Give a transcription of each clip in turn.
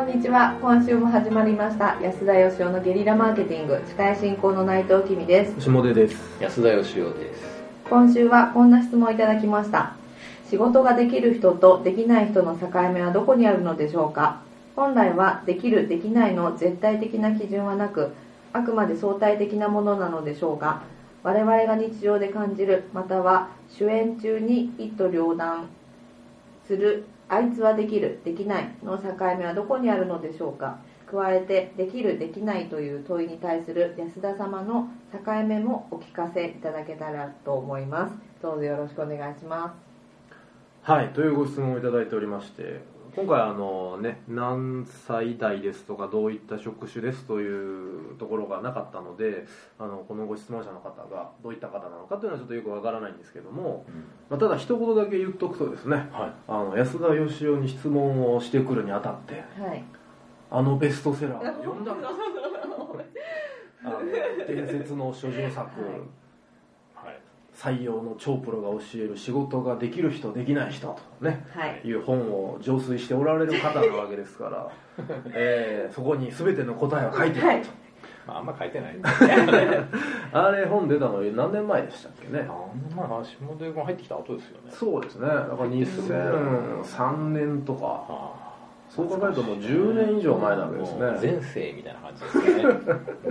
こんにちは。今週も始まりました。安田義雄のゲリラマーケティング。司会進行の内藤君です。下出です。安田義雄です。今週はこんな質問をいただきました。仕事ができる人とできない人の境目はどこにあるのでしょうか？本来はできるできないの絶対的な基準はなくあくまで相対的なものなのでしょうが我々が日常で感じるまたは主演中に一刀両断するあいつはできるできないの境目はどこにあるのでしょうか？加えてできるできないという問いに対する安田様の境目もお聞かせいただけたらと思います。どうぞよろしくお願いします。はいというご質問をいただいておりまして今回あのね何歳代ですとかどういった職種ですというところがなかったのであのこのご質問者の方がどういった方なのかというのはちょっとよくわからないんですけども、まあ、ただ一言だけ言っとくとですね、はい。あの安田義雄に質問をしてくるにあたってはい。あのベストセラーを読んだんです あの伝説の諸女作、はい採用の超プロが教える仕事ができる人できない人とねはい。いう本を浄水しておられる方なわけですから、えーそこに全ての答えは書いてあると、まあ、あんま書いてない。ん であれ本出たの何年前でしたっけね？まあ下出君入ってきた後ですよね。そうですね。だから2003年とか。あそう考えるともう10年以上前なわけですね。前世みたいな感じですよね。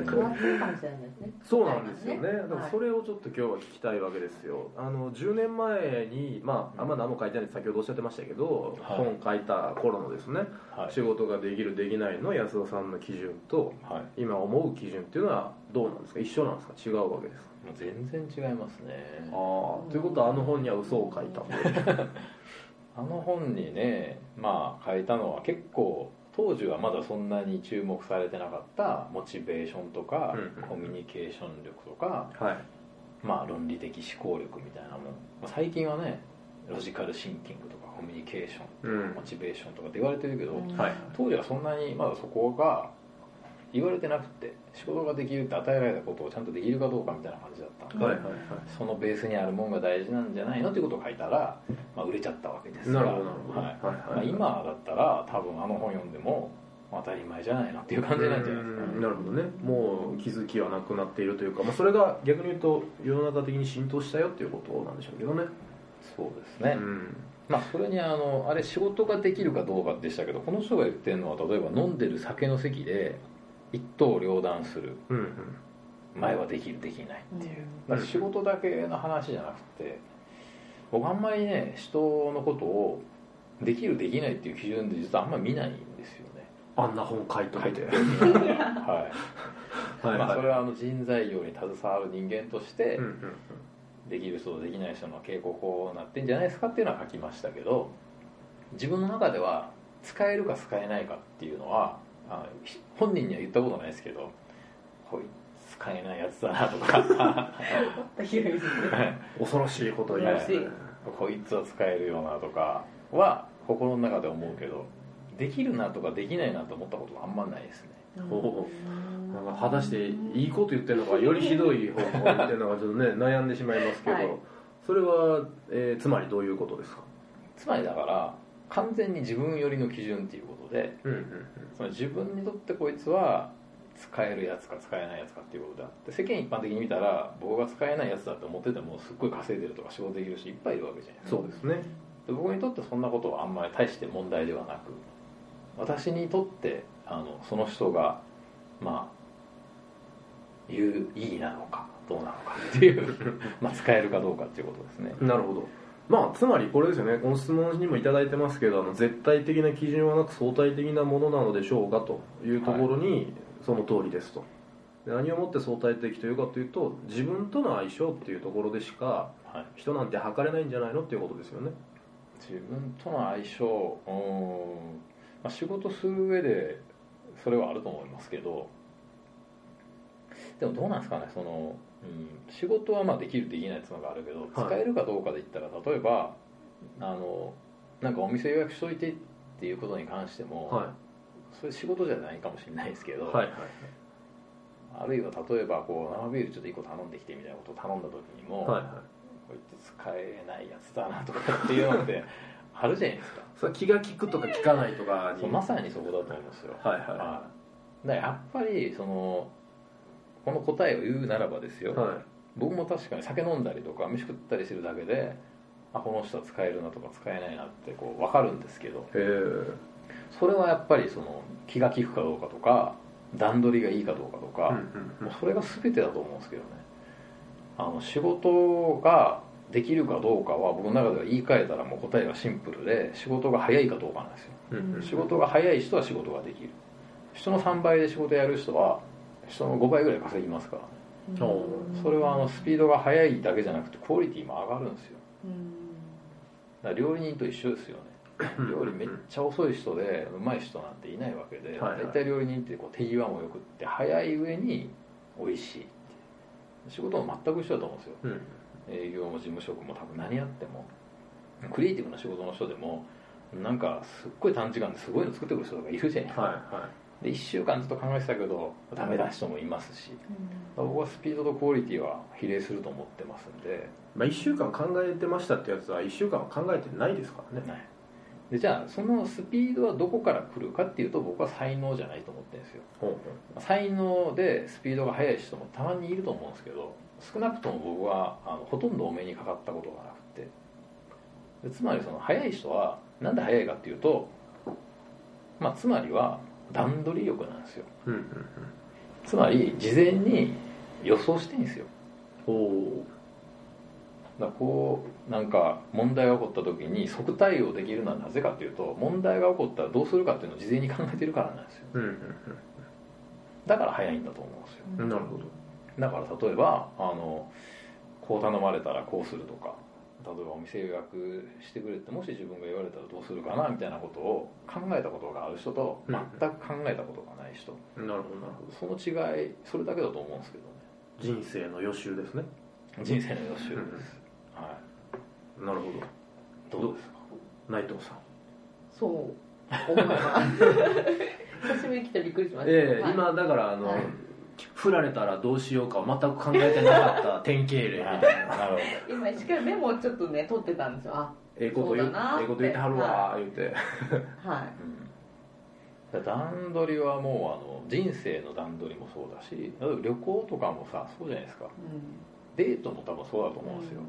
変わってるかもしれないですねそうなんですよね、だからはいそれをちょっと今日は聞きたいわけですよ。あの10年前にまああんま何も書いてないって先ほどおっしゃってましたけど、はい。本書いた頃のですね、はい。仕事ができるできないの安田さんの基準とはい。今思う基準っていうのはどうなんですか？一緒なんですか？違うわけですか？全然違いますね。ああ。ということはあの本には嘘を書いたと あの本にねまあ書いたのは結構当時はまだそんなに注目されてなかったモチベーションとか、うんうん。コミュニケーション力とかはい。まあ論理的思考力みたいなもん、まあ、最近はねロジカルシンキングとかコミュニケーションうん。モチベーションとかって言われてるけど、当時はそんなにまだそこが言われてなくて仕事ができるって与えられたことをちゃんとできるかどうかみたいな感じだったんで、はいはいはい。そのベースにあるもんが大事なんじゃないの？っていうことを書いたら、まあ、売れちゃったわけですからなるほど。はい。はいまあ、今だったら多分あの本読んでも当たり前じゃないのっていう感じなんじゃないですかうんなるほどね。もう気づきはなくなっているというか、まあ、それが逆に言うと世の中的に浸透したよっていうことなんでしょうけどね。そうですね、うん。まあ、それにあのあれ仕事ができるかどうかでしたけどこの人が言ってるのは例えば飲んでる酒の席で一刀両断する。うんうん。前はできるできないっていう、うん仕事だけの話じゃなくて僕あんまりね人のことをできるできないっていう基準で実はあんまり見ないんですよね。あんな本書いといて。はい、はい。まあ、それははあの人材業に携わる人間としてうんうん。できる人とできない人の傾向こうなってんじゃないですかっていうのは書きましたけど自分の中では使えるか使えないかっていうのはあ本人には言ったことないですけどこいつ使えないやつだなとか。広いですね恐ろしいことを言いますねこいつは使えるよなとかは心の中で思うけどできるなとかできないなと思ったことはあんまないですね。ほな。んか果たしていいこと言ってるのかよりひどい方向に言ってるのかちょっとね 悩んでしまいますけど、はい。それは、えーつまりどういうことですか？つまりだから完全に自分寄りの基準っていうことでうんうんその自分にとってこいつは使えるやつか使えないやつかっていうことであって世間一般的に見たら僕が使えないやつだって思っててもすっごい稼いでるとか仕事できる人いっぱいいるわけじゃないですかそうですね。で僕にとってそんなことはあんまり大して問題ではなく私にとってあのその人がまあ有意義なのかどうなのかっていう まあ使えるかどうかっていうことですね。なるほどまあつまりこれですよね。この質問にもいただいてますけどあの絶対的な基準はなく相対的なものなのでしょうかというところに、その通りですと。で何をもって相対的というかというと自分との相性っていうところでしかはい。人なんて測れないんじゃないのっていうことですよね。自分との相性うーん、まあ、仕事する上でそれはあると思いますけどでもどうなんですかねその、うん、仕事はまあできるできないっていうのがあるけど、はい。使えるかどうかで言ったら例えばあのなんかお店予約しといてっていうことに関しても、はそれ仕事じゃないかもしれないですけど、いはいはい。あるいは例えばこう生ビールちょっと1個頼んできてみたいなことを頼んだ時にも、はいはい。こいつ使えないやつだなとかっていうのって あるじゃないですか。それ気が利くとか利かないとかに。そうまさにそこだと思うんですよ。はいははい。だからやっぱりそのこの答えを言うならばですよ、いはい。僕も確かに酒飲んだりとか飯食ったりするだけであこの人は使えるなとか使えないなってこう分かるんですけど。それはやっぱりその気が利くかどうかとか段取りがいいかどうかとか、もうそれが全てだと思うんですけどね。あの仕事ができるかどうかは僕の中では言い換えたらもう答えがシンプルで仕事が早いかどうかなんですよ。うん仕事が早い人は仕事ができる。人の3倍で仕事やる人は人の5倍ぐらい稼ぎますから。ねおそれはあのスピードが速いだけじゃなくてクオリティも上がるんですよ。うん。だから料理人と一緒ですよね。料理めっちゃ遅い人でうまい人なんていないわけで大体料理人ってこう手際もよくって早い上に美味しい仕事も全く一緒だと思うんですよ。うん。営業も事務職も多分何やっても。クリエイティブな仕事の人でもなんかすっごい短時間ですごいの作ってくる人とかいるじゃないですか、はいはで1週間ずっと考えてたけどダメな人もいますし僕はスピードとクオリティは比例すると思ってますんで。い、まあ、1週間考えてましたってやつは1週間は考えてないですからね。はい。でじゃあそのスピードはどこから来るかっていうと僕は才能じゃないと思ってるんですよ。ほうほ才能でスピードが速い人もたまにいると思うんですけど少なくとも僕はあのほとんどお目にかかったことがなくて。でつまりその速い人はなんで速いかっていうと、まあ、つまりは段取り力なんですよ。ううんうん。つまり事前に予想してんですよ。うんおだこうなんか問題が起こった時に即対応できるのはなぜかっていうと問題が起こったらどうするかっていうのを事前に考えてるからなんですよ。うんうんだから早いんだと思うんですよ。うんなるほど。だから例えばあのこう頼まれたらこうするとか例えばお店予約してくれってもし自分が言われたらどうするかなみたいなことを考えたことがある人とうん。全く考えたことがない人、なるほどなるほど。その違いそれだけだと思うんですけどね。人生の予習ですね。人生の予習です、はなるほど。いどうですか？内藤さん。そう。思います。久しぶりに来てびっくりしました、ええはい。今だからあの、はい振られたらどうしようか全く考えてなかった典型例みたいななるほ今しっかりメモをちょっとね取ってたんですよ。あええこと言そうええこと言ってはるわ言うて。はい。ど、うん、段取りはもうあの人生の段取りもそうだし例えば旅行とかもさそうじゃないですか。うん。デートも多分そうだと思うんですよ、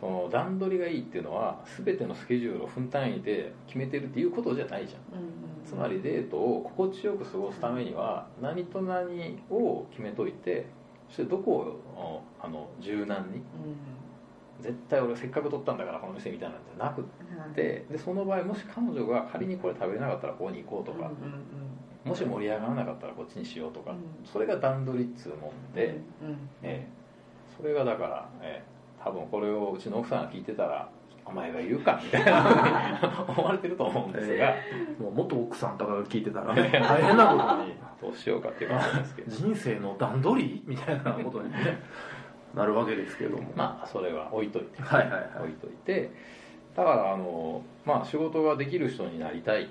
その段取りがいいっていうのは全てのスケジュールを分単位で決めてるっていうことじゃないじゃん。うんうんつまりデートを心地よく過ごすためには何と何を決めといてそしてどこをあの柔軟にう絶対俺せっかく取ったんだからこの店みたいなんじゃなくっんはい。てでその場合もし彼女が仮にこれ食べれなかったらここに行こうとかうんうん。もし盛り上がらなかったらこっちにしようとかうん。それが段取りっつうもんで、うんうん。ええ。それがだから、ええ多分これをうちの奥さんが聞いてたらお前が言うかみたいな 思われてると思うんですが、もう元奥さんとかが聞いてたらね大変なことに。どうしようかっていう感じなんで。すけど人生の段取りみたいなことにねなるわけですけども。まあそれは置いといて、はいはいはい。置いといて。だからあの、まあ、仕事ができる人になりたいっ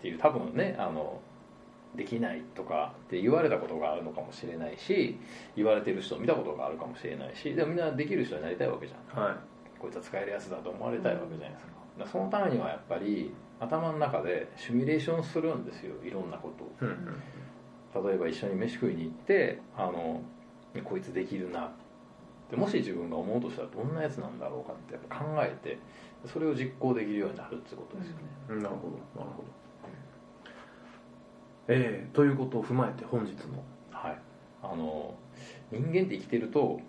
ていう多分ねあのできないとかって言われたことがあるのかもしれないし言われてる人を見たことがあるかもしれないしでもみんなできる人になりたいわけじゃん。はい。こいつは使えるやつだと思われたいわけじゃないですか,、そのためにはやっぱり頭の中でシミュレーションするんですよ。いろんなことを。うんうん。例えば一緒に飯食いに行ってあのこいつできるな。ってもし自分が思うとしたらどんなやつなんだろうかってやっぱ考えてそれを実行できるようになるってことですよね、なるほど。なるほどええということを踏まえて本日の。はい。あの人間って生きてると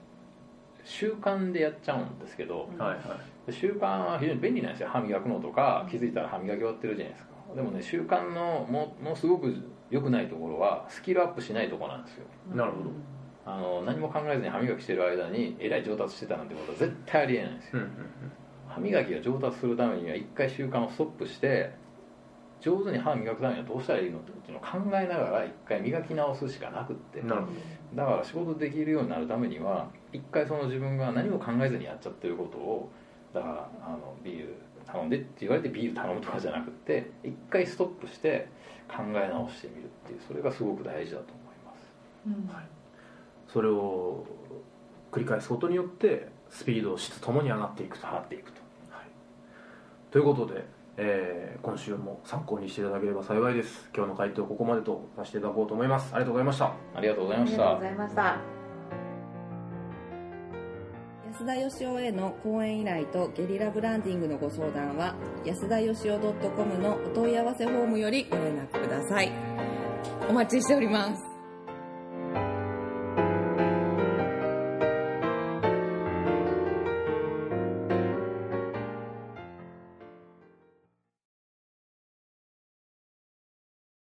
習慣でやっちゃうんですけどうんはいはい。習慣は非常に便利なんですよ。歯磨くのとか気づいたら歯磨き終わってるじゃないですか。でもね習慣のもものすごく良くないところはスキルアップしないところなんですよ。なるほど。あの何も考えずに歯磨きしてる間にえらい上達してたなんてことは絶対ありえないんですよ。うんうん。歯磨きが上達するためには一回習慣をストップして上手に歯磨くためにはどうしたらいいのっていうのを考えながら一回磨き直すしかなくって。うんなるほだから仕事できるようになるためには一回その自分が何も考えずにやっちゃってることをだからあのビール頼んでって言われてビール頼むとかじゃなくって一回ストップして考え直してみるっていうそれがすごく大事だと思います。うん。それを繰り返すことによってスピード質ともに上がっていくと。上がっていくと。はい、ということでえー今週も参考にしていただければ幸いです。今日の回答ここまでとさせていただこうと思います。ありがとうございました。ありがとうございました。ありがとうございました。安田義雄への講演依頼とゲリラブランディングのご相談は安田義雄 .com のお問い合わせフォームよりご連絡ください。お待ちしております